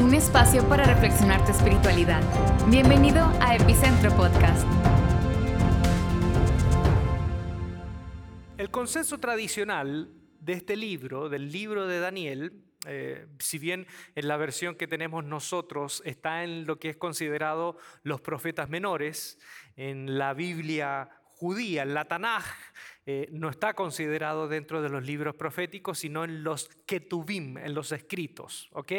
un espacio para reflexionar tu espiritualidad. Bienvenido a Epicentro Podcast. El consenso tradicional de este libro, del libro de Daniel, eh, si bien en la versión que tenemos nosotros está en lo que es considerado los profetas menores, en la Biblia judía, en la Tanaj, eh, no está considerado dentro de los libros proféticos, sino en los ketubim, en los escritos. ¿ok?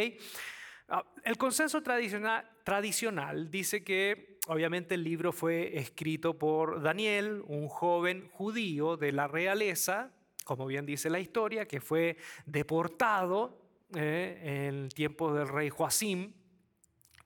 Ah, el consenso tradicional, dice que obviamente el libro fue escrito por Daniel, un joven judío de la realeza, como bien dice la historia, que fue deportado eh, en tiempos del rey Joacim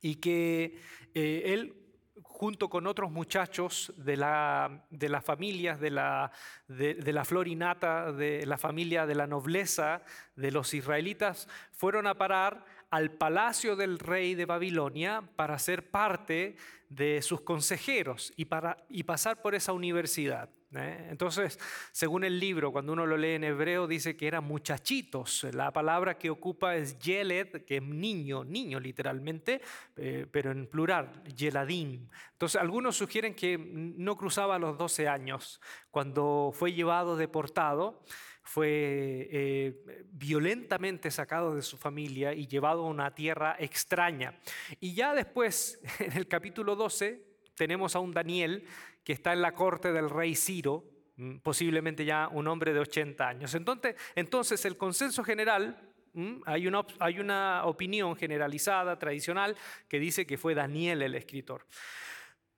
y que eh, él junto con otros muchachos de las familias de la, de, de la florinata, de la familia de la nobleza de los israelitas, fueron a parar al palacio del rey de Babilonia para ser parte de sus consejeros y, para, y pasar por esa universidad. ¿Eh? Entonces, según el libro, cuando uno lo lee en hebreo, dice que eran muchachitos. La palabra que ocupa es yeled, que es niño, niño literalmente, eh, pero en plural, yeladim. Entonces, algunos sugieren que no cruzaba los 12 años cuando fue llevado deportado fue eh, violentamente sacado de su familia y llevado a una tierra extraña. Y ya después, en el capítulo 12, tenemos a un Daniel que está en la corte del rey Ciro, mm, posiblemente ya un hombre de 80 años. Entonces, entonces el consenso general, mm, hay una, hay una opinión generalizada, tradicional, que dice que fue Daniel el escritor.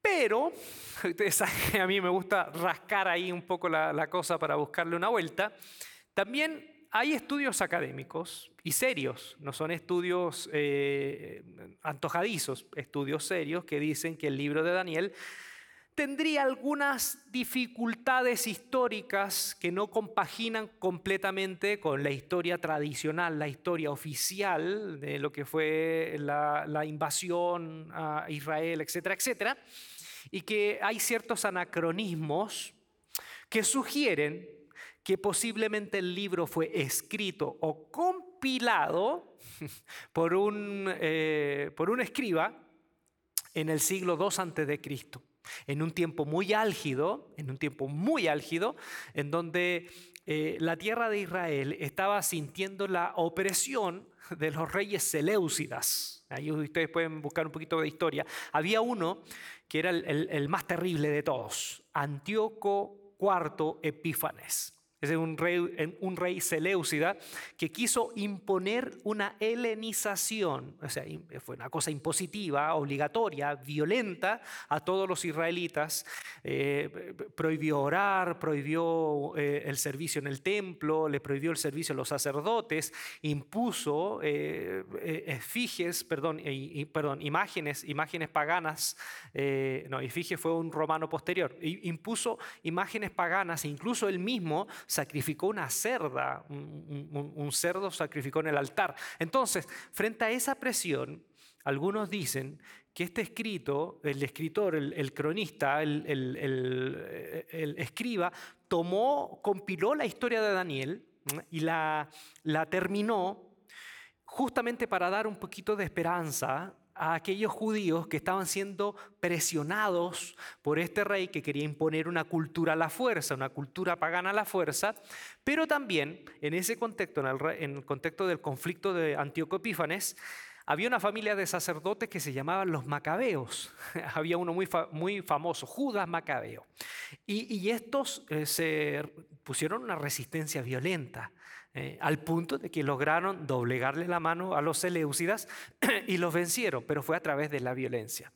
Pero, a mí me gusta rascar ahí un poco la, cosa para buscarle una vuelta, también hay estudios académicos y serios, no son estudios eh, antojadizos, estudios serios que dicen que el libro de Daniel tendría algunas dificultades históricas que no compaginan completamente con la historia tradicional, la historia oficial de lo que fue la, invasión a Israel, etcétera, etcétera y que hay ciertos anacronismos que sugieren que posiblemente el libro fue escrito o compilado por un, eh, por un escriba en el siglo II antes de Cristo, en un tiempo muy álgido, en un tiempo muy álgido, en donde eh, la tierra de Israel estaba sintiendo la opresión de los reyes Seleucidas. Ahí ustedes pueden buscar un poquito de historia. Había uno que era el, más terrible de todos, Antíoco IV Epífanes. Es un rey, un rey Seleucida que quiso imponer una helenización, o sea, fue una cosa impositiva, obligatoria, violenta a todos los israelitas. Eh, prohibió orar, prohibió eh, el servicio en el templo, le prohibió el servicio a los sacerdotes, impuso eh, efigies, perdón, perdón, imágenes, imágenes paganas. no, efigie fue un romano posterior. Impuso imágenes paganas, e incluso él mismo sacrificó una cerda, un, cerdo sacrificó en el altar. Entonces, frente a esa presión, algunos dicen que este escrito, el escritor, el, cronista, el, escriba, tomó, compiló la historia de Daniel y la, la terminó justamente para dar un poquito de esperanza a aquellos judíos que estaban siendo presionados por este rey que quería imponer una cultura a la fuerza, una cultura pagana a la fuerza, pero también en ese contexto, en el, contexto del conflicto de Antíoco Epífanes, había una familia de sacerdotes que se llamaban los macabeos. había uno muy, famoso, Judas Macabeo. Y, estos eh, se pusieron una resistencia violenta eh, al punto de que lograron doblegarle la mano a los Seleucidas y los vencieron, pero fue a través de la violencia,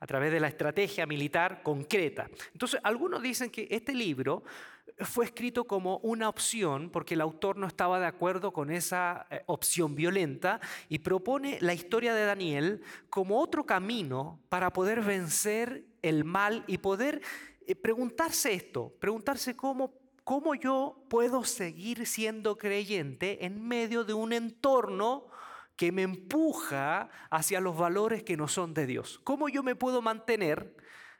a través de la estrategia militar concreta. Entonces, algunos dicen que este libro fue escrito como una opción porque el autor no estaba de acuerdo con esa eh, opción violenta y propone la historia de Daniel como otro camino para poder vencer el mal y poder eh, preguntarse esto, preguntarse cómo ¿cómo yo puedo seguir siendo creyente en medio de un entorno que me empuja hacia los valores que no son de Dios? ¿Cómo yo me puedo mantener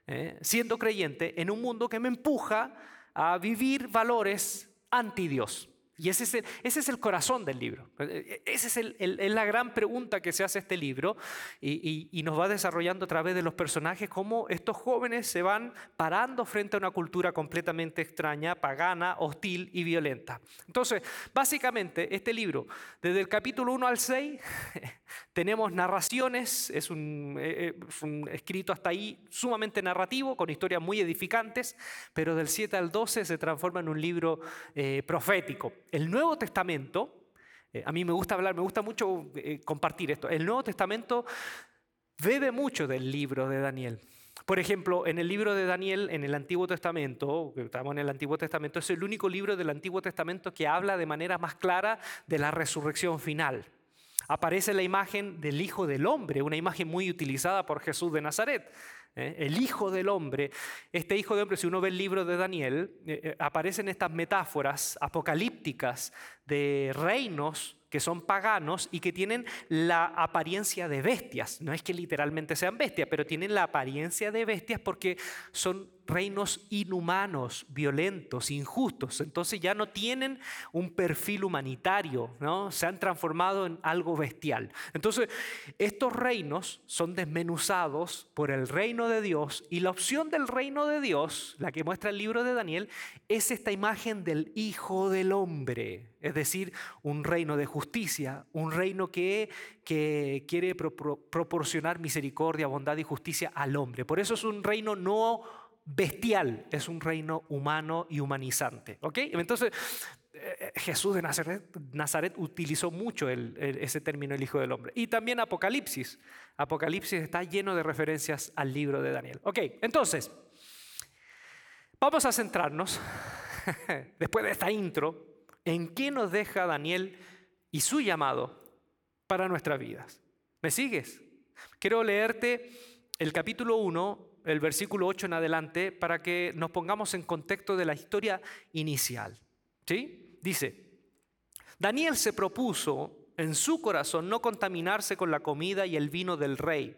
eh, siendo creyente en un mundo que me empuja a vivir valores anti Dios? Y ese es el, corazón del libro. Esa es, la gran pregunta que se hace este libro y, nos va desarrollando a través de los personajes cómo estos jóvenes se van parando frente a una cultura completamente extraña, pagana, hostil y violenta. Entonces, básicamente, este libro, desde el capítulo 1 al 6, tenemos narraciones, es un, es un escrito hasta ahí sumamente narrativo, con historias muy edificantes, pero del 7 al 12 se transforma en un libro eh, profético. El Nuevo Testamento, eh, a mí me gusta hablar, me gusta mucho eh, compartir esto, el Nuevo Testamento bebe mucho del libro de Daniel. Por ejemplo, en el libro de Daniel, en el Antiguo Testamento, estamos en el Antiguo Testamento, es el único libro del Antiguo Testamento que habla de manera más clara de la resurrección final. Aparece la imagen del Hijo del Hombre, una imagen muy utilizada por Jesús de Nazaret. ¿Eh? el Hijo del Hombre. Este Hijo del Hombre, si uno ve el libro de Daniel, eh, eh, aparecen estas metáforas apocalípticas de reinos que son paganos y que tienen la apariencia de bestias. No es que literalmente sean bestias, pero tienen la apariencia de bestias porque son reinos inhumanos, violentos, injustos. Entonces ya no tienen un perfil humanitario, ¿no? Se han transformado en algo bestial. Entonces, estos reinos son desmenuzados por el reino de Dios y la opción del reino de Dios, la que muestra el libro de Daniel, es esta imagen del Hijo del Hombre, es decir, un reino de justicia, un reino que, que quiere proporcionar misericordia, bondad y justicia al hombre. Por eso es un reino no bestial, es un reino humano y humanizante. ¿ok? Entonces, eh, Jesús de Nazaret, Nazaret utilizó mucho ese término, el Hijo del Hombre. Y también Apocalipsis. Apocalipsis está lleno de referencias al libro de Daniel. Ok, entonces, vamos a centrarnos, después de esta intro, en qué nos deja Daniel y su llamado para nuestras vidas. ¿Me sigues? Quiero leerte el capítulo 1 el versículo 8 en adelante para que nos pongamos en contexto de la historia inicial. ¿Sí? Dice, Daniel se propuso en su corazón no contaminarse con la comida y el vino del rey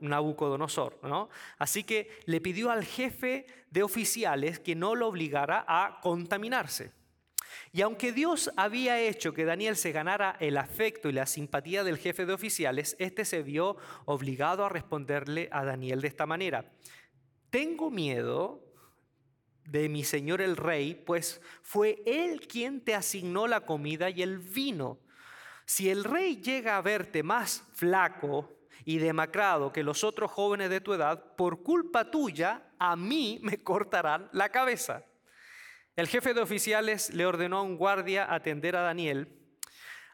Nabucodonosor. ¿no? Así que le pidió al jefe de oficiales que no lo obligara a contaminarse. Y aunque Dios había hecho que Daniel se ganara el afecto y la simpatía del jefe de oficiales, este se vio obligado a responderle a Daniel de esta manera. Tengo miedo de mi señor el rey, pues fue él quien te asignó la comida y el vino. Si el rey llega a verte más flaco y demacrado que los otros jóvenes de tu edad, por culpa tuya, a mí me cortarán la cabeza. El jefe de oficiales le ordenó a un guardia atender a Daniel,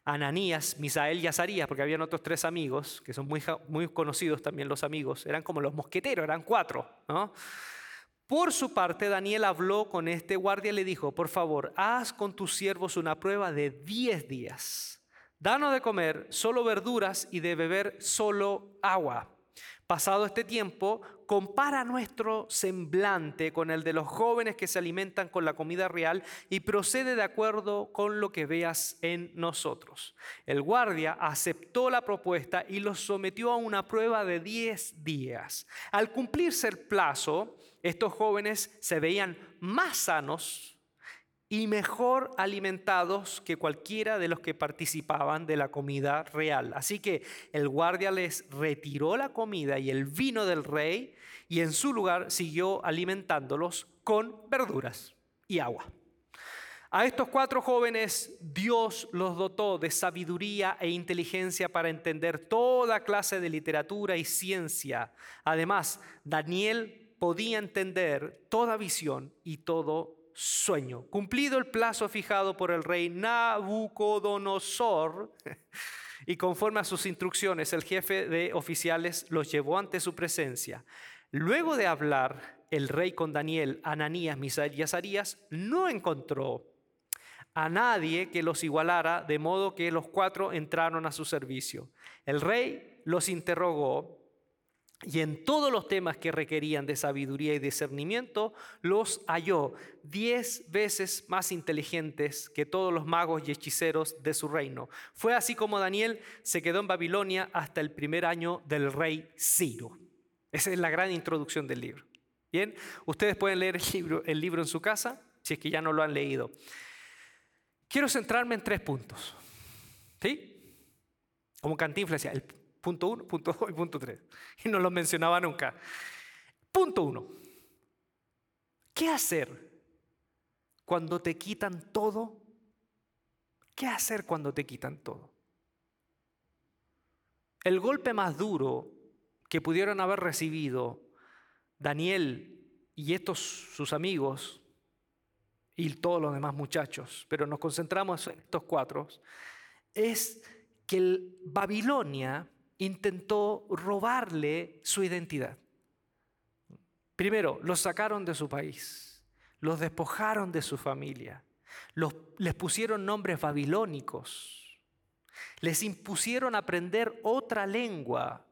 Ananías, Misael y Azarías, porque habían otros tres amigos, que son muy, muy conocidos también los amigos, eran como los mosqueteros, eran cuatro. Por su parte, Daniel habló con este guardia y le dijo, por favor, haz con tus siervos una prueba de diez días. Danos de comer solo verduras y de beber solo agua. Pasado este tiempo, compara nuestro semblante con el de los jóvenes que se alimentan con la comida real y procede de acuerdo con lo que veas en nosotros. El guardia aceptó la propuesta y los sometió a una prueba de 10 días. Al cumplirse el plazo, estos jóvenes se veían más sanos y mejor alimentados que cualquiera de los que participaban de la comida real. Así que el guardia les retiró la comida y el vino del rey y en su lugar siguió alimentándolos con verduras y agua. A estos cuatro jóvenes Dios los dotó de sabiduría e inteligencia para entender toda clase de literatura y ciencia. Además, Daniel podía entender toda visión y todo sueño. Cumplido el plazo fijado por el rey Nabucodonosor, y conforme a sus instrucciones, el jefe de oficiales los llevó ante su presencia. Luego de hablar el rey con Daniel, Ananías, Misael y Azarías, no encontró a nadie que los igualara, de modo que los cuatro entraron a su servicio. El rey los interrogó y en todos los temas que requerían de sabiduría y discernimiento, los halló diez veces más inteligentes que todos los magos y hechiceros de su reino. Fue así como Daniel se quedó en Babilonia hasta el primer año del rey Ciro. Esa es la gran introducción del libro. Bien, ustedes pueden leer el libro, en su casa, si es que ya no lo han leído. Quiero centrarme en tres puntos. ¿Sí? Como Cantinflas decía, el punto uno, punto dos y punto tres. Y no lo mencionaba nunca. Punto uno. ¿Qué hacer cuando te quitan todo? ¿Qué hacer cuando te quitan todo? El golpe más duro que pudieron haber recibido Daniel y estos sus amigos y todos los demás muchachos, pero nos concentramos en estos cuatro, es que Babilonia intentó robarle su identidad. Primero, los sacaron de su país, los despojaron de su familia, les pusieron nombres babilónicos, les impusieron aprender otra lengua,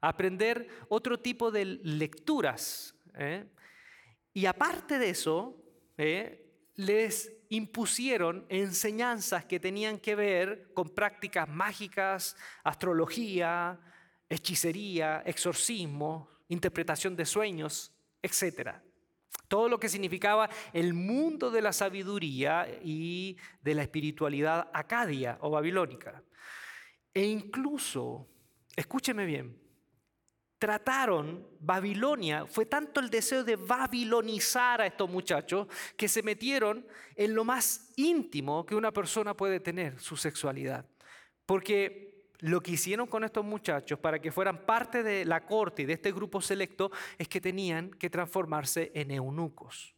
aprender otro tipo de lecturas. ¿eh? Y aparte de eso, ¿eh? Les impusieron enseñanzas que tenían que ver con prácticas mágicas, astrología, hechicería, exorcismo, interpretación de sueños, etc. Todo lo que significaba el mundo de la sabiduría y de la espiritualidad acadia o babilónica. E incluso, escúcheme bien, trataron Babilonia, fue tanto el deseo de babilonizar a estos muchachos que se metieron en lo más íntimo que una persona puede tener, su sexualidad. Porque lo que hicieron con estos muchachos para que fueran parte de la corte y de este grupo selecto es que tenían que transformarse en eunucos.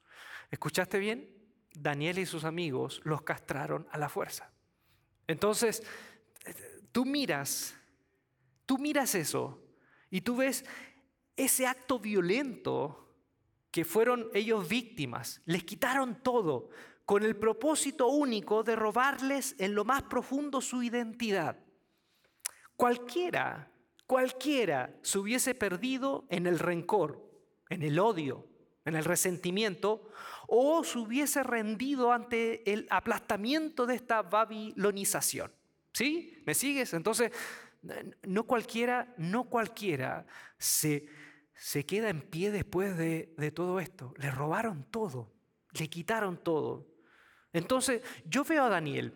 ¿Escuchaste bien? Daniel y sus amigos los castraron a la fuerza. Entonces, tú miras, tú miras eso y tú ves ese acto violento que fueron ellos víctimas. Les quitaron todo con el propósito único de robarles en lo más profundo su identidad. Cualquiera, cualquiera se hubiese perdido en el rencor, en el odio, en el resentimiento, o se hubiese rendido ante el aplastamiento de esta babilonización. ¿Sí? ¿Me sigues? Entonces, no cualquiera, no cualquiera se, se queda en pie después de, de todo esto. Le robaron todo, le quitaron todo. Entonces yo veo a Daniel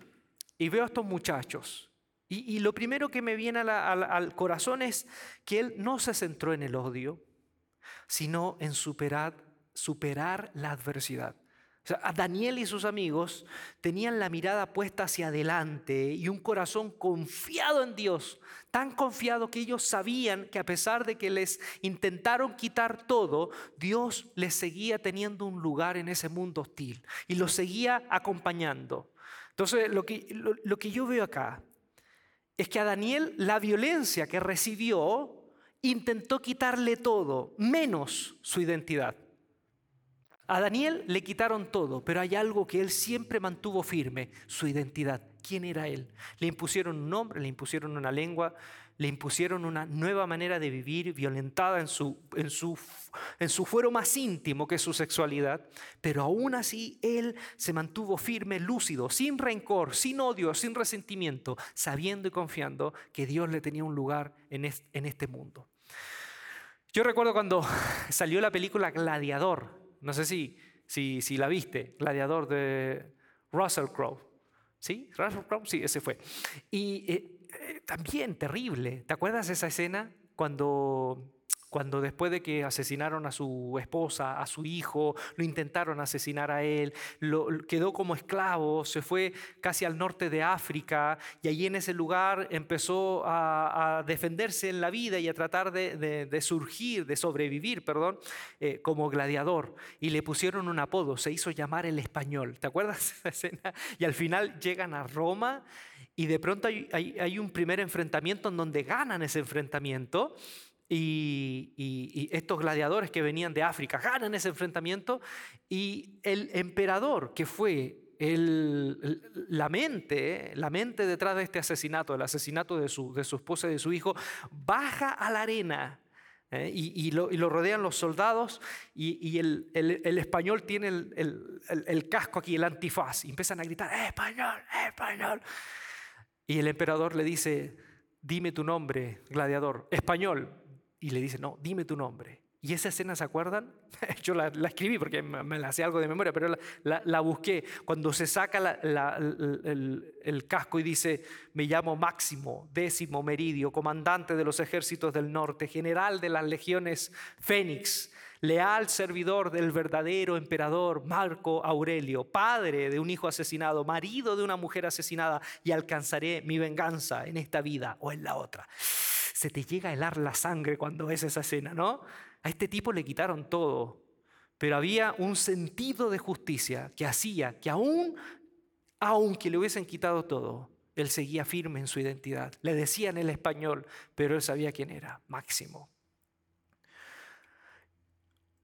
y veo a estos muchachos y, lo primero que me viene al corazón es que él no se centró en el odio, sino en superar, superar la adversidad Daniel y sus amigos tenían la mirada puesta hacia adelante y un corazón confiado en Dios, tan confiado que ellos sabían que a pesar de que les intentaron quitar todo, Dios les seguía teniendo un lugar en ese mundo hostil y los seguía acompañando. Entonces, lo que, lo que yo veo acá es que a Daniel la violencia que recibió intentó quitarle todo, menos su identidad. A Daniel le quitaron todo, pero hay algo que él siempre mantuvo firme, su identidad. ¿Quién era él? Le impusieron un nombre, le impusieron una lengua, le impusieron una nueva manera de vivir violentada en su, en su, en su fuero más íntimo que es su sexualidad, pero aún así él se mantuvo firme, lúcido, sin rencor, sin odio, sin resentimiento, sabiendo y confiando que Dios le tenía un lugar en en este mundo. Yo recuerdo cuando salió la película Gladiador, no sé si, si, si la viste, Gladiador de Russell Crowe. ¿Sí? Russell Crowe, sí, ese fue. Y eh, eh, también terrible. ¿Te acuerdas esa escena cuando cuando después de que asesinaron a su esposa, a su hijo, lo intentaron asesinar a él, lo, quedó como esclavo, se fue casi al norte de África y allí en ese lugar empezó a, defenderse en la vida y a tratar de, surgir, de sobrevivir, perdón, eh, como gladiador. Y le pusieron un apodo, se hizo llamar el español. ¿Te acuerdas de esa escena? Y al final llegan a Roma y de pronto hay un primer enfrentamiento en donde ganan ese enfrentamiento y, estos gladiadores que venían de África ganan ese enfrentamiento y el emperador que fue la mente, la mente detrás de este asesinato, el asesinato de su, de su esposa y de su hijo, baja a la arena ¿eh? y, lo, rodean los soldados y, el, español tiene el, casco aquí, el antifaz, y empiezan a gritar, español, español. Y el emperador le dice, dime tu nombre, gladiador, español, y le dice, no, dime tu nombre. ¿Y esa escena se acuerdan? Yo la, escribí porque me, la hacía algo de memoria, pero la, busqué. Cuando se saca el, casco y dice, me llamo Máximo, décimo meridio, comandante de los ejércitos del norte, general de las legiones Fénix, leal servidor del verdadero emperador Marco Aurelio, padre de un hijo asesinado, marido de una mujer asesinada, y alcanzaré mi venganza en esta vida o en la otra. Se te llega a helar la sangre cuando ves esa escena, ¿no? A este tipo le quitaron todo, pero había un sentido de justicia que hacía que aún, aunque le hubiesen quitado todo, él seguía firme en su identidad. Le decían el español, pero él sabía quién era, Máximo.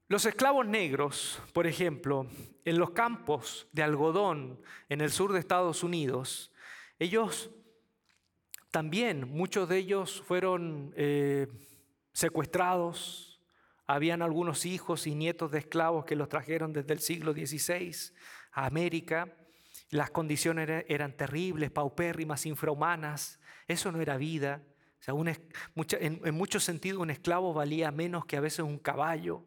Los esclavos negros, por ejemplo, en los campos de algodón en el sur de Estados Unidos, ellos también, muchos de ellos fueron eh, secuestrados, habían algunos hijos y nietos de esclavos que los trajeron desde el siglo XVI a América. Las condiciones eran terribles, paupérrimas, infrahumanas. Eso no era vida. en, muchos sentidos un esclavo valía menos que a veces un caballo.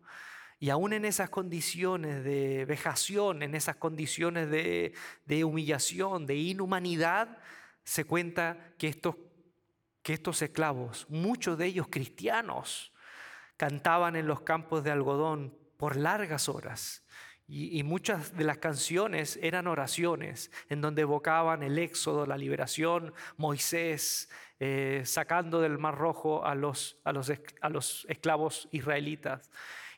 Y aún en esas condiciones de vejación, en esas condiciones de, humillación, de inhumanidad, se cuenta que estos, que estos esclavos, muchos de ellos cristianos, cantaban en los campos de algodón por largas horas. Y, muchas de las canciones eran oraciones en donde evocaban el éxodo, la liberación, Moisés eh, sacando del Mar Rojo a los, a los, a los esclavos israelitas.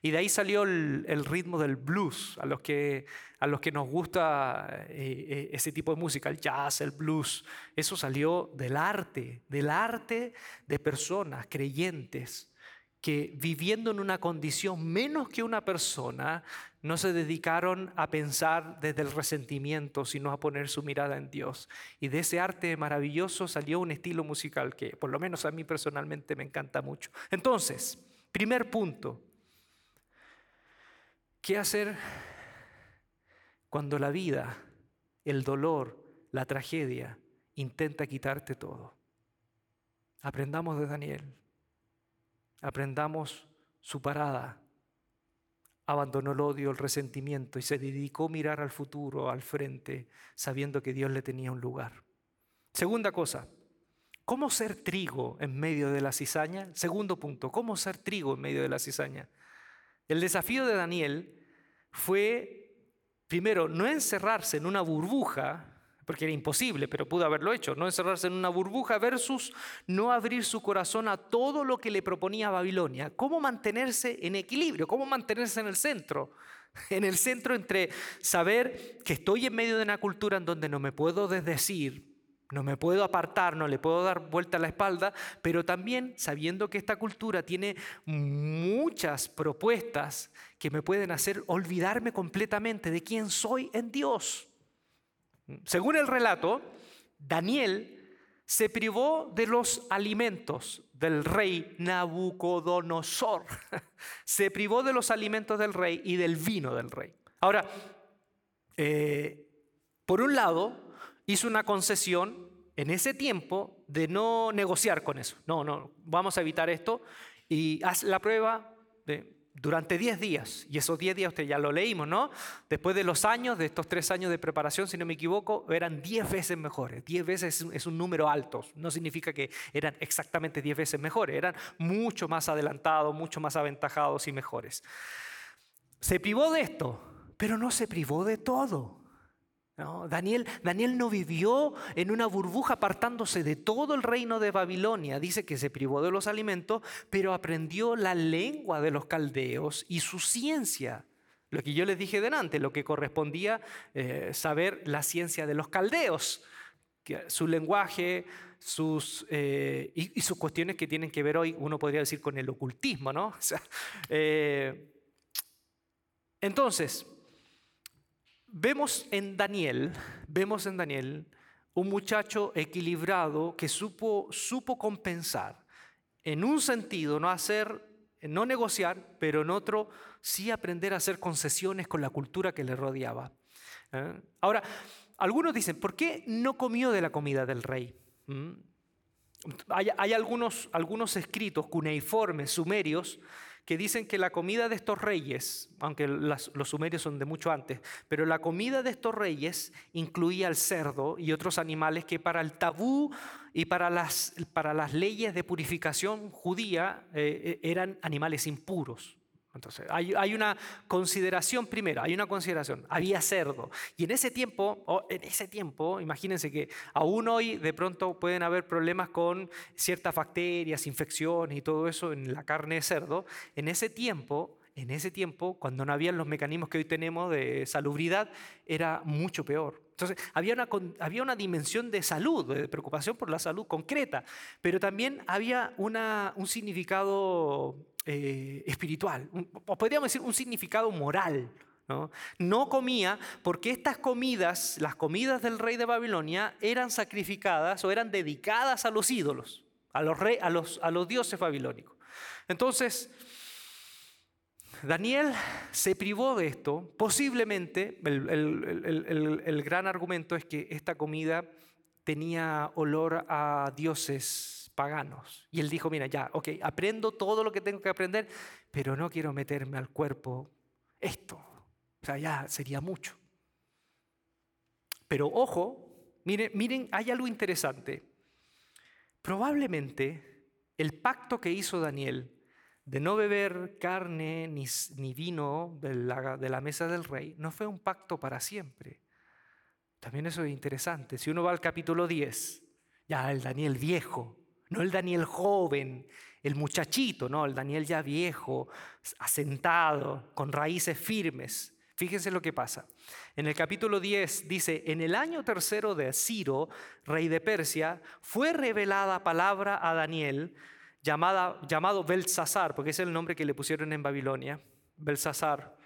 Y de ahí salió el, ritmo del blues, a los que, a los que nos gusta eh, eh, ese tipo de música, el jazz, el blues. Eso salió del arte, del arte de personas creyentes que viviendo en una condición menos que una persona, no se dedicaron a pensar desde el resentimiento, sino a poner su mirada en Dios. Y de ese arte maravilloso salió un estilo musical que por lo menos a mí personalmente me encanta mucho. Entonces, primer punto, ¿qué hacer cuando la vida, el dolor, la tragedia intenta quitarte todo? Aprendamos de Daniel. Aprendamos su parada. Abandonó el odio, el resentimiento y se dedicó a mirar al futuro, al frente, sabiendo que Dios le tenía un lugar. Segunda cosa, ¿cómo ser trigo en medio de la cizaña? Segundo punto, ¿cómo ser trigo en medio de la cizaña? El desafío de Daniel fue, primero, no encerrarse en una burbuja porque era imposible, pero pudo haberlo hecho, no encerrarse en una burbuja versus no abrir su corazón a todo lo que le proponía Babilonia. ¿Cómo mantenerse en equilibrio? ¿Cómo mantenerse en el centro? En el centro entre saber que estoy en medio de una cultura en donde no me puedo desdecir, no me puedo apartar, no le puedo dar vuelta a la espalda, pero también sabiendo que esta cultura tiene muchas propuestas que me pueden hacer olvidarme completamente de quién soy en Dios. Según el relato, Daniel se privó de los alimentos del rey Nabucodonosor. Se privó de los alimentos del rey y del vino del rey. Ahora, eh, por un lado, hizo una concesión en ese tiempo de no negociar con eso. No, no, vamos a evitar esto y haz la prueba de durante 10 días. Y esos 10 días usted ya lo leímos, ¿no? Después de los años, de estos 3 años de preparación, si no me equivoco, eran 10 veces mejores. 10 veces es un número alto. No significa que eran exactamente 10 veces mejores. Eran mucho más adelantados, mucho más aventajados y mejores. Se privó de esto, pero no se privó de todo. Daniel, Daniel no vivió en una burbuja apartándose de todo el reino de Babilonia. Dice que se privó de los alimentos, pero aprendió la lengua de los caldeos y su ciencia. Lo que yo les dije delante, lo que correspondía eh, saber la ciencia de los caldeos, su lenguaje, sus, eh, y, sus cuestiones que tienen que ver hoy, uno podría decir, con el ocultismo. ¿no? Eh, entonces, Vemos en Daniel, vemos en Daniel un muchacho equilibrado que supo, supo compensar. En un sentido, no hacer, no negociar, pero en otro sí aprender a hacer concesiones con la cultura que le rodeaba. ¿eh? Ahora, algunos dicen, ¿por qué no comió de la comida del rey? ¿Mm? Hay, algunos, algunos escritos cuneiformes, sumerios, que dicen que la comida de estos reyes, aunque los sumerios son de mucho antes, pero la comida de estos reyes incluía el cerdo y otros animales que para el tabú y para las, para las leyes de purificación judía eh, eh, eran animales impuros. Entonces, hay, una consideración primero, hay una consideración, había cerdo. Y en ese tiempo, en ese tiempo, imagínense que aún hoy de pronto pueden haber problemas con ciertas bacterias, infecciones y todo eso en la carne de cerdo. En ese tiempo, en ese tiempo, cuando no habían los mecanismos que hoy tenemos de salubridad, era mucho peor. Entonces, había una, había una dimensión de salud, de preocupación por la salud concreta, pero también había una, un significado eh, espiritual, o podríamos decir un significado moral. ¿no? no comía porque estas comidas, las comidas del rey de Babilonia, eran sacrificadas o eran dedicadas a los ídolos, a los, rey, a los, a los dioses babilónicos. Entonces, Daniel se privó de esto. Posiblemente, el, gran argumento es que esta comida tenía olor a dioses Y él dijo, mira, ya, ok, aprendo todo lo que tengo que aprender, pero no quiero meterme al cuerpo esto. O sea, ya sería mucho. Pero ojo, miren, miren, hay algo interesante. Probablemente el pacto que hizo Daniel de no beber carne ni, vino de la, de la mesa del rey, no fue un pacto para siempre. También eso es interesante. Si uno va al capítulo 10, ya el Daniel viejo, no el Daniel joven, el muchachito, no, el Daniel ya viejo, asentado, con raíces firmes. Fíjense lo que pasa. En el capítulo 10 dice, en el año tercero de Ciro, rey de Persia, fue revelada palabra a Daniel llamado Belsasar, porque es el nombre que le pusieron en Babilonia, Belsasar.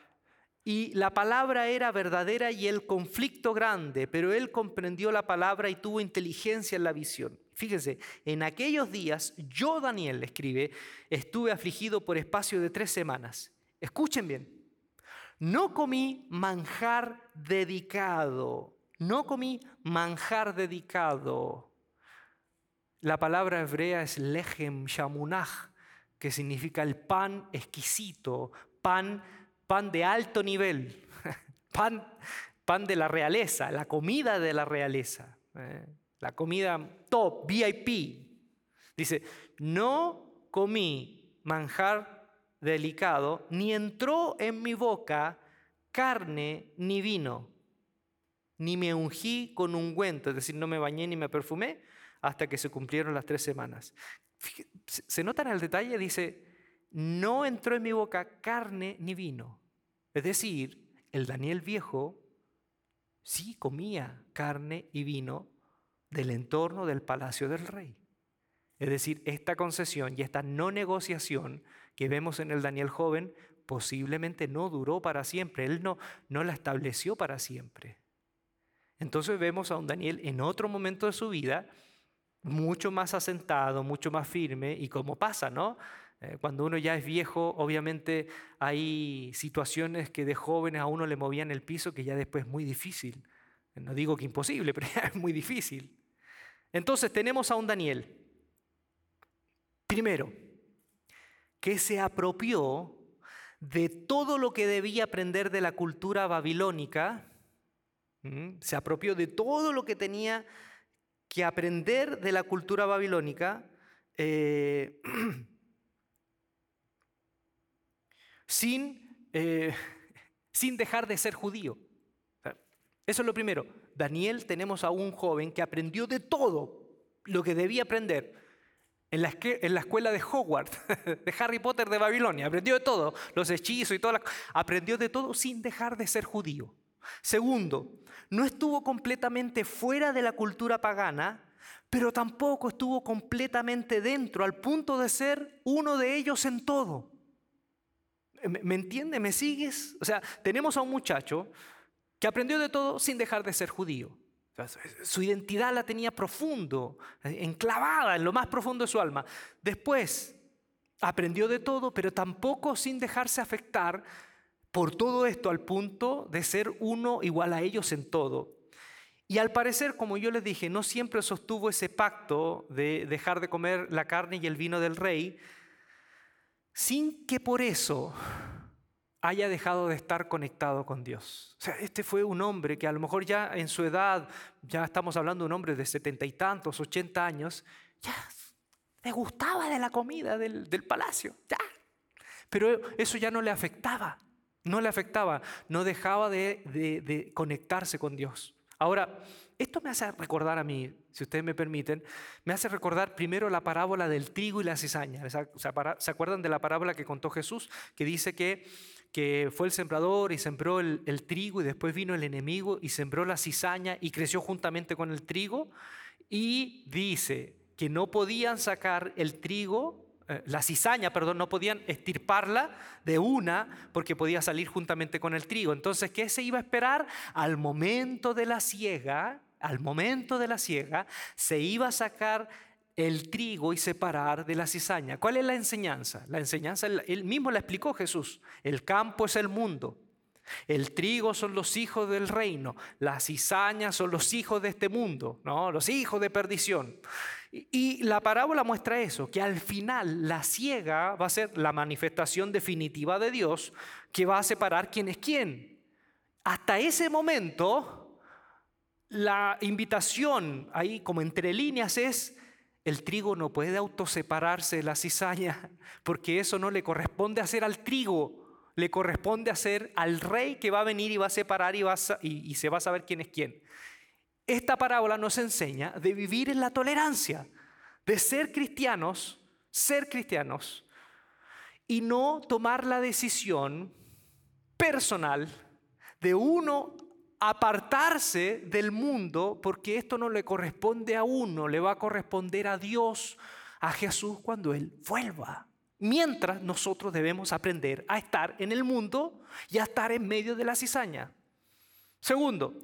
Y la palabra era verdadera y el conflicto grande, pero él comprendió la palabra y tuvo inteligencia en la visión. Fíjense, en aquellos días yo, Daniel, escribe, estuve afligido por espacio de tres semanas. Escuchen bien, no comí manjar dedicado, no comí manjar dedicado. La palabra hebrea es lechem shamunach, que significa el pan exquisito, pan, pan de alto nivel, pan, pan de la realeza, la comida de la realeza, eh, la comida top, VIP. Dice, no comí manjar delicado, ni entró en mi boca carne ni vino, ni me ungí con ungüento, es decir, no me bañé ni me perfumé, hasta que se cumplieron las tres semanas. Se nota en el detalle, dice, no entró en mi boca carne ni vino. Es decir, el Daniel viejo sí comía carne y vino del entorno del palacio del rey. Es decir, esta concesión y esta no negociación que vemos en el Daniel joven posiblemente no duró para siempre. Él no, no la estableció para siempre. Entonces vemos a un Daniel en otro momento de su vida mucho más asentado, mucho más firme y como pasa, ¿no? Eh, cuando uno ya es viejo, obviamente hay situaciones que de jóvenes a uno le movían el piso que ya después es muy difícil. No digo que imposible, pero es muy difícil. Entonces tenemos a un Daniel, primero, que se apropió de todo lo que debía aprender de la cultura babilónica, se apropió de todo lo que tenía que aprender de la cultura babilónica eh, sin, eh, sin dejar de ser judío. Eso es lo primero. Daniel tenemos a un joven que aprendió de todo lo que debía aprender en la, escuela de Hogwarts, de Harry Potter de Babilonia. Aprendió de todo, los hechizos y todo. Aprendió de todo sin dejar de ser judío. Segundo, no estuvo completamente fuera de la cultura pagana, pero tampoco estuvo completamente dentro, al punto de ser uno de ellos en todo. ¿Me entiendes? ¿Me sigues? O sea, tenemos a un muchacho que aprendió de todo sin dejar de ser judío. su identidad la tenía profundo, enclavada en lo más profundo de su alma. Después aprendió de todo, pero tampoco sin dejarse afectar por todo esto al punto de ser uno igual a ellos en todo. Y al parecer, como yo les dije, no siempre sostuvo ese pacto de dejar de comer la carne y el vino del rey, sin que por eso haya dejado de estar conectado con Dios. O sea, este fue un hombre que a lo mejor ya en su edad, ya estamos hablando de un hombre de setenta y tantos, ochenta años, ya le gustaba de la comida del, palacio, ya. Pero eso ya no le afectaba, no le afectaba, no dejaba de, de conectarse con Dios. Ahora, esto me hace recordar a mí, si ustedes me permiten, me hace recordar primero la parábola del trigo y la cizaña. ¿Se acuerdan de la parábola que contó Jesús? Que dice que, que fue el sembrador y sembró el, trigo y después vino el enemigo y sembró la cizaña y creció juntamente con el trigo. Y dice que no podían sacar el trigo eh, la cizaña, perdón, no podían estirparla de una porque podía salir juntamente con el trigo. Entonces, ¿qué se iba a esperar? Al momento de la siega, al momento de la siega, se iba a sacar el trigo y separar de la cizaña. ¿Cuál es la enseñanza? La enseñanza, él mismo la explicó Jesús. El campo es el mundo. El trigo son los hijos del reino, la cizaña son los hijos de este mundo, ¿no? los hijos de perdición. Y la parábola muestra eso, que al final la ciega va a ser la manifestación definitiva de Dios que va a separar quién es quién. Hasta ese momento, la invitación ahí como entre líneas es, el trigo no puede autosepararse de la cizaña, porque eso no le corresponde hacer al trigo, le corresponde hacer al rey que va a venir y va a separar y, va y, y se va a saber quién es quién. Esta parábola nos enseña de vivir en la tolerancia, de ser cristianos, ser cristianos, y no tomar la decisión personal de uno apartarse del mundo porque esto no le corresponde a uno, le va a corresponder a Dios, a Jesús cuando Él vuelva. Mientras nosotros debemos aprender a estar en el mundo y a estar en medio de la cizaña. Segundo,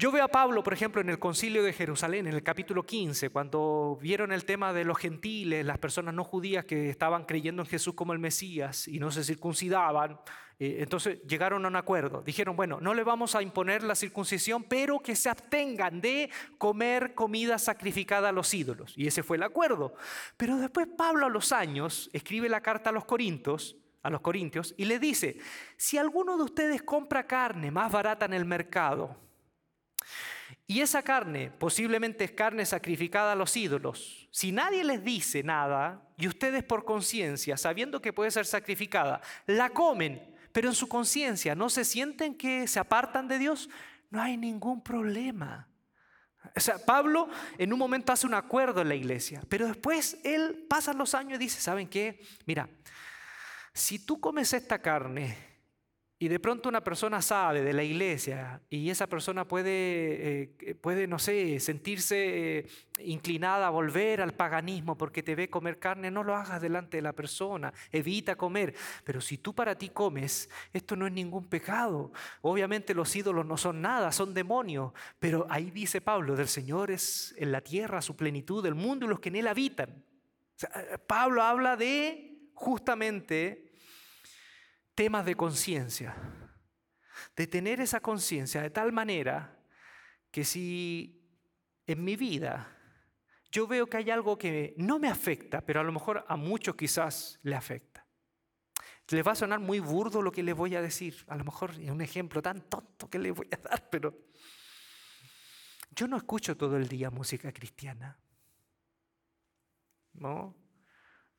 yo veo a Pablo, por ejemplo, en el concilio de Jerusalén, en el capítulo 15, cuando vieron el tema de los gentiles, las personas no judías que estaban creyendo en Jesús como el Mesías y no se circuncidaban. Eh, entonces llegaron a un acuerdo. Dijeron, bueno, no le vamos a imponer la circuncisión, pero que se abstengan de comer comida sacrificada a los ídolos. Y ese fue el acuerdo. Pero después Pablo a los años escribe la carta a los Corintios, a los Corintios y le dice, si alguno de ustedes compra carne más barata en el mercado, y esa carne posiblemente es carne sacrificada a los ídolos. Si nadie les dice nada y ustedes por conciencia, sabiendo que puede ser sacrificada, la comen, pero en su conciencia no se sienten que se apartan de Dios, no hay ningún problema. O sea, Pablo en un momento hace un acuerdo en la iglesia, pero después él pasa los años y dice, ¿saben qué? Mira, si tú comes esta carne y de pronto una persona sabe de la iglesia y esa persona puede, eh, puede no sé, sentirse eh, inclinada a volver al paganismo porque te ve comer carne, no lo hagas delante de la persona, evita comer. Pero si tú para ti comes, esto no es ningún pecado. Obviamente los ídolos no son nada, son demonios. Pero ahí dice Pablo, del Señor es en la tierra su plenitud, el mundo y los que en él habitan. Pablo habla de justamente temas de conciencia, de tener esa conciencia de tal manera que si en mi vida yo veo que hay algo que no me afecta, pero a lo mejor a muchos quizás le afecta. Les va a sonar muy burdo lo que les voy a decir, a lo mejor es un ejemplo tan tonto que les voy a dar, pero yo no escucho todo el día música cristiana. ¿No?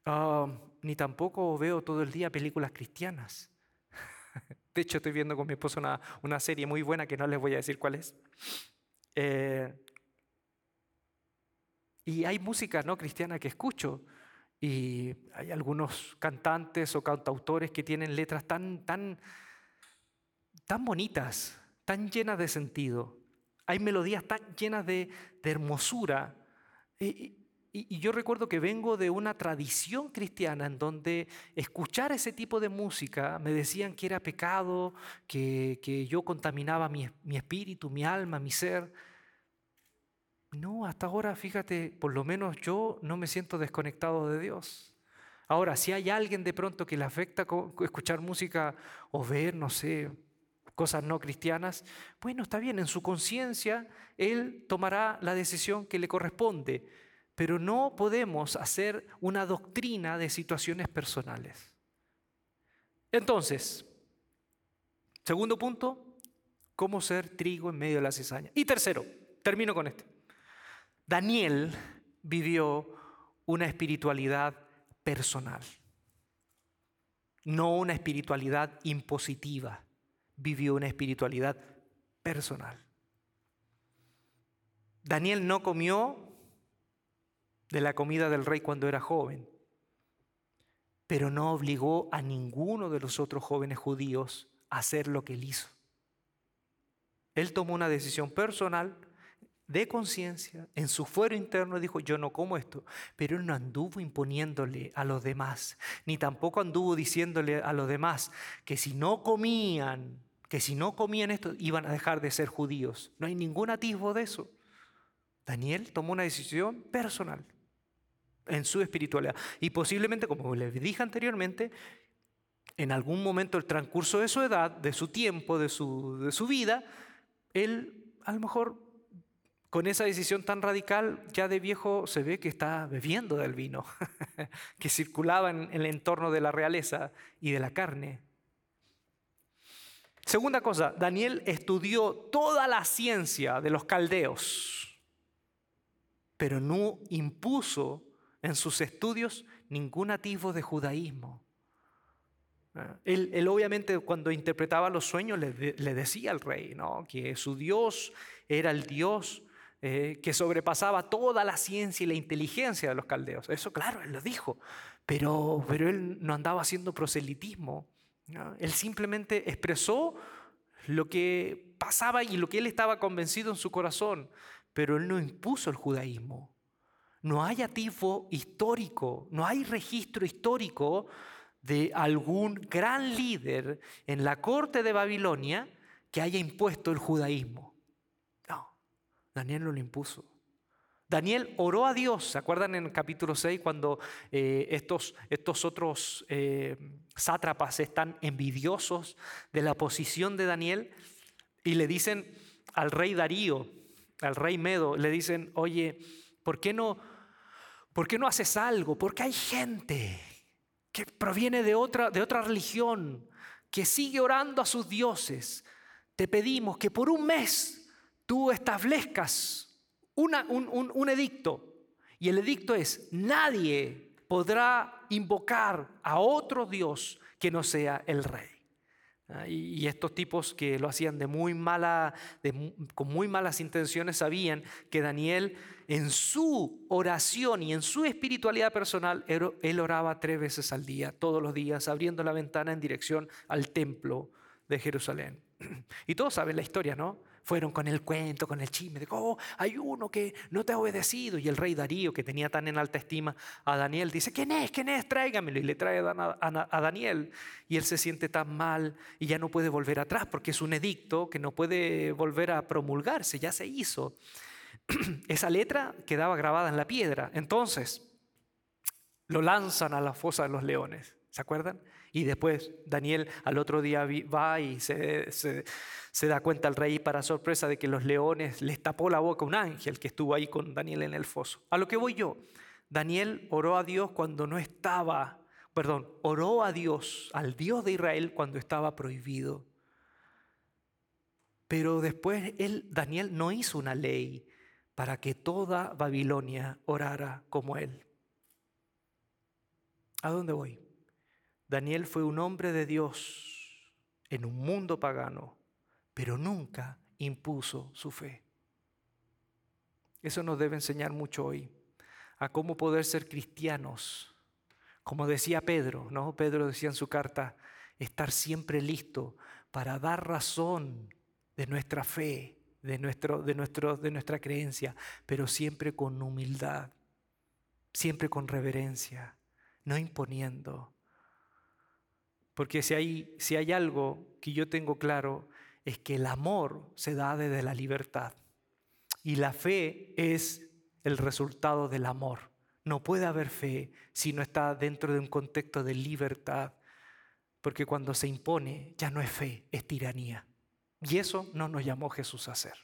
Ah, ni tampoco veo todo el día películas cristianas. De hecho, estoy viendo con mi esposo una, una serie muy buena que no les voy a decir cuál es. Eh, y hay música no cristiana que escucho. Y hay algunos cantantes o cantautores que tienen letras tan, tan, tan bonitas, tan llenas de sentido. Hay melodías tan llenas de, de hermosura. Y, y, yo recuerdo que vengo de una tradición cristiana en donde escuchar ese tipo de música me decían que era pecado, que, que yo contaminaba mi, mi espíritu, mi alma, mi ser. No, hasta ahora, fíjate, por lo menos yo no me siento desconectado de Dios. Ahora, si hay alguien de pronto que le afecta escuchar música o ver, no sé, cosas no cristianas, bueno, está bien, en su conciencia él tomará la decisión que le corresponde, pero no podemos hacer una doctrina de situaciones personales. Entonces, segundo punto, cómo ser trigo en medio de la cizaña. Y tercero, termino con este. Daniel vivió una espiritualidad personal, no una espiritualidad impositiva, vivió una espiritualidad personal. Daniel no comió de la comida del rey cuando era joven, pero no obligó a ninguno de los otros jóvenes judíos a hacer lo que él hizo. Él tomó una decisión personal de conciencia, en su fuero interno dijo, yo no como esto, pero él no anduvo imponiéndole a los demás, ni tampoco anduvo diciéndole a los demás que si no comían, que si no comían esto, iban a dejar de ser judíos. No hay ningún atisbo de eso. Daniel tomó una decisión personal en su espiritualidad. Y posiblemente, como les dije anteriormente, en algún momento del transcurso de su edad, de su tiempo, de su, de su vida, él a lo mejor con esa decisión tan radical, ya de viejo se ve que está bebiendo del vino, que circulaba en el entorno de la realeza y de la carne. Segunda cosa, Daniel estudió toda la ciencia de los caldeos, pero no impuso en sus estudios ningún atisbo de judaísmo. Él, obviamente cuando interpretaba los sueños le, le, decía al rey ¿no? que su Dios era el Dios eh, que sobrepasaba toda la ciencia y la inteligencia de los caldeos. Eso, claro, él lo dijo, pero, pero él no andaba haciendo proselitismo. Él simplemente expresó lo que pasaba y lo que él estaba convencido en su corazón, pero él no impuso el judaísmo. No hay atifo histórico, no hay registro histórico de algún gran líder en la corte de Babilonia que haya impuesto el judaísmo. Daniel no lo impuso. Daniel oró a Dios, ¿se acuerdan en el capítulo 6 cuando eh, estos, estos, otros eh, sátrapas están envidiosos de la posición de Daniel y le dicen al rey Darío, al rey Medo, le dicen, oye, ¿por qué no, por qué no haces algo? Porque hay gente que proviene de otra, de otra religión, que sigue orando a sus dioses. Te pedimos que por un mes tú establezcas un, edicto. Y el edicto es, nadie podrá invocar a otro Dios que no sea el rey. Ah, y estos tipos que lo hacían de muy mala, con muy malas intenciones sabían que Daniel en su oración y en su espiritualidad personal, él oraba tres veces al día, todos los días, abriendo la ventana en dirección al templo de Jerusalén. Y todos saben la historia, ¿no? Fueron con el cuento, con el chisme de, oh, hay uno que no te ha obedecido. Y el rey Darío, que tenía tan en alta estima a Daniel, dice, ¿quién es? ¿quién es? Tráigamelo. Y le trae a Daniel. Y él se siente tan mal y ya no puede volver atrás porque es un edicto que no puede volver a promulgarse, ya se hizo. Esa letra quedaba grabada en la piedra. Entonces, lo lanzan a la fosa de los leones. ¿Se acuerdan? Y después Daniel al otro día va y se, da cuenta al rey para sorpresa de que los leones les tapó la boca un ángel que estuvo ahí con Daniel en el foso. A lo que voy yo, Daniel oró a Dios cuando no estaba, perdón, oró a Dios, al Dios de Israel cuando estaba prohibido. Pero después él, Daniel no hizo una ley para que toda Babilonia orara como él. ¿A dónde voy? Daniel fue un hombre de Dios en un mundo pagano, pero nunca impuso su fe. Eso nos debe enseñar mucho hoy, a cómo poder ser cristianos. Como decía Pedro, ¿no? Pedro decía en su carta, estar siempre listo para dar razón de nuestra fe, de, nuestro, de, de nuestra creencia, pero siempre con humildad, siempre con reverencia, no imponiendo, porque si hay, si hay algo que yo tengo claro, es que el amor se da desde la libertad. Y la fe es el resultado del amor. No puede haber fe si no está dentro de un contexto de libertad. Porque cuando se impone ya no es fe, es tiranía. Y eso no nos llamó Jesús a hacer.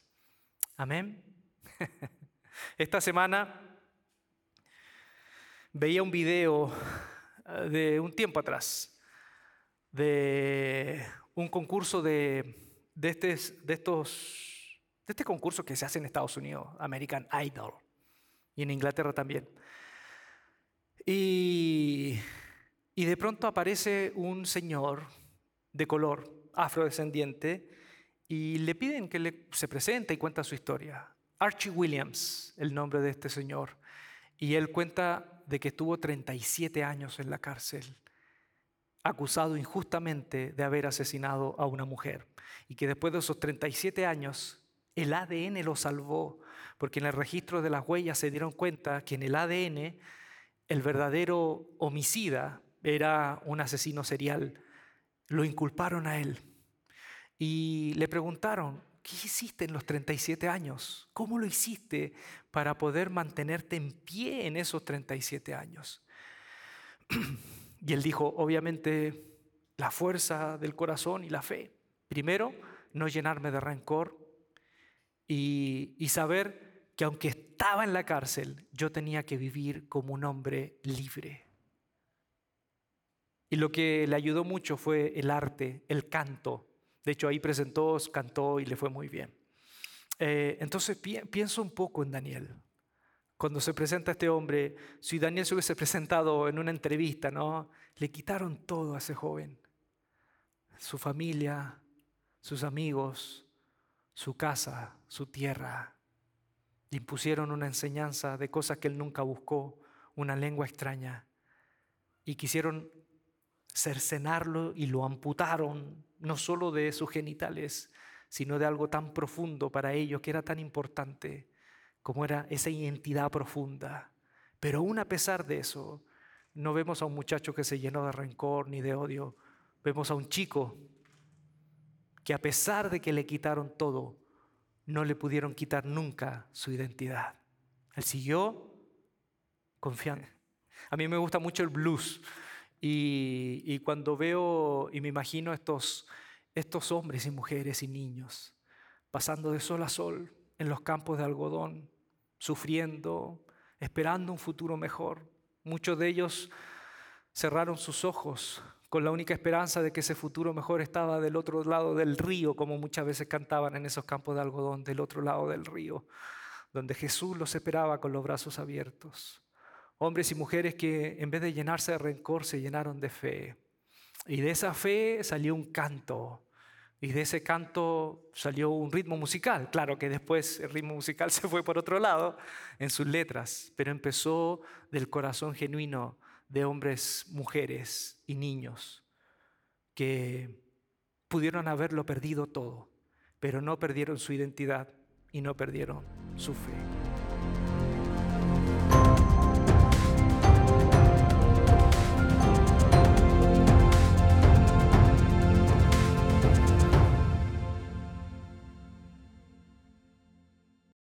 Amén. Esta semana veía un video eh, de un tiempo atrás de un concurso de, de, este, de estos, de este concurso que se hace en Estados Unidos, American Idol, y en Inglaterra también. Y, y de pronto aparece un señor de color afrodescendiente y le piden que le, se presente y cuenta su historia. Archie Williams, el nombre de este señor. Y él cuenta de que estuvo 37 años en la cárcel, acusado injustamente de haber asesinado a una mujer. Y que después de esos 37 años, el ADN lo salvó, porque en el registro de las huellas se dieron cuenta que en el ADN el verdadero homicida era un asesino serial. Lo inculparon a él. Y le preguntaron, ¿qué hiciste en los 37 años? ¿Cómo lo hiciste para poder mantenerte en pie en esos 37 años? Y él dijo, obviamente, la fuerza del corazón y la fe. Primero, no llenarme de rencor y, y saber que aunque estaba en la cárcel, yo tenía que vivir como un hombre libre. Y lo que le ayudó mucho fue el arte, el canto, de hecho, ahí presentó, cantó y le fue muy bien. Eh, entonces pienso un poco en Daniel. Cuando se presenta este hombre, si Daniel se hubiese presentado en una entrevista, ¿no? Le quitaron todo a ese joven. Su familia, sus amigos, su casa, su tierra. Le impusieron una enseñanza de cosas que él nunca buscó, una lengua extraña. Y quisieron cercenarlo y lo amputaron no solo de sus genitales, sino de algo tan profundo para ellos, que era tan importante, como era esa identidad profunda. Pero aún a pesar de eso, no vemos a un muchacho que se llenó de rencor ni de odio, vemos a un chico que a pesar de que le quitaron todo, no le pudieron quitar nunca su identidad. Él siguió confiando. A mí me gusta mucho el blues. Y, cuando veo y me imagino estos, estos hombres y mujeres y niños pasando de sol a sol en los campos de algodón, sufriendo, esperando un futuro mejor. Muchos de ellos cerraron sus ojos con la única esperanza de que ese futuro mejor estaba del otro lado del río, como muchas veces cantaban en esos campos de algodón, del otro lado del río, donde Jesús los esperaba con los brazos abiertos hombres y mujeres que en vez de llenarse de rencor se llenaron de fe. Y de esa fe salió un canto. Y de ese canto salió un ritmo musical. Claro que después el ritmo musical se fue por otro lado en sus letras, pero empezó del corazón genuino de hombres, mujeres y niños que pudieron haberlo perdido todo, pero no perdieron su identidad y no perdieron su fe.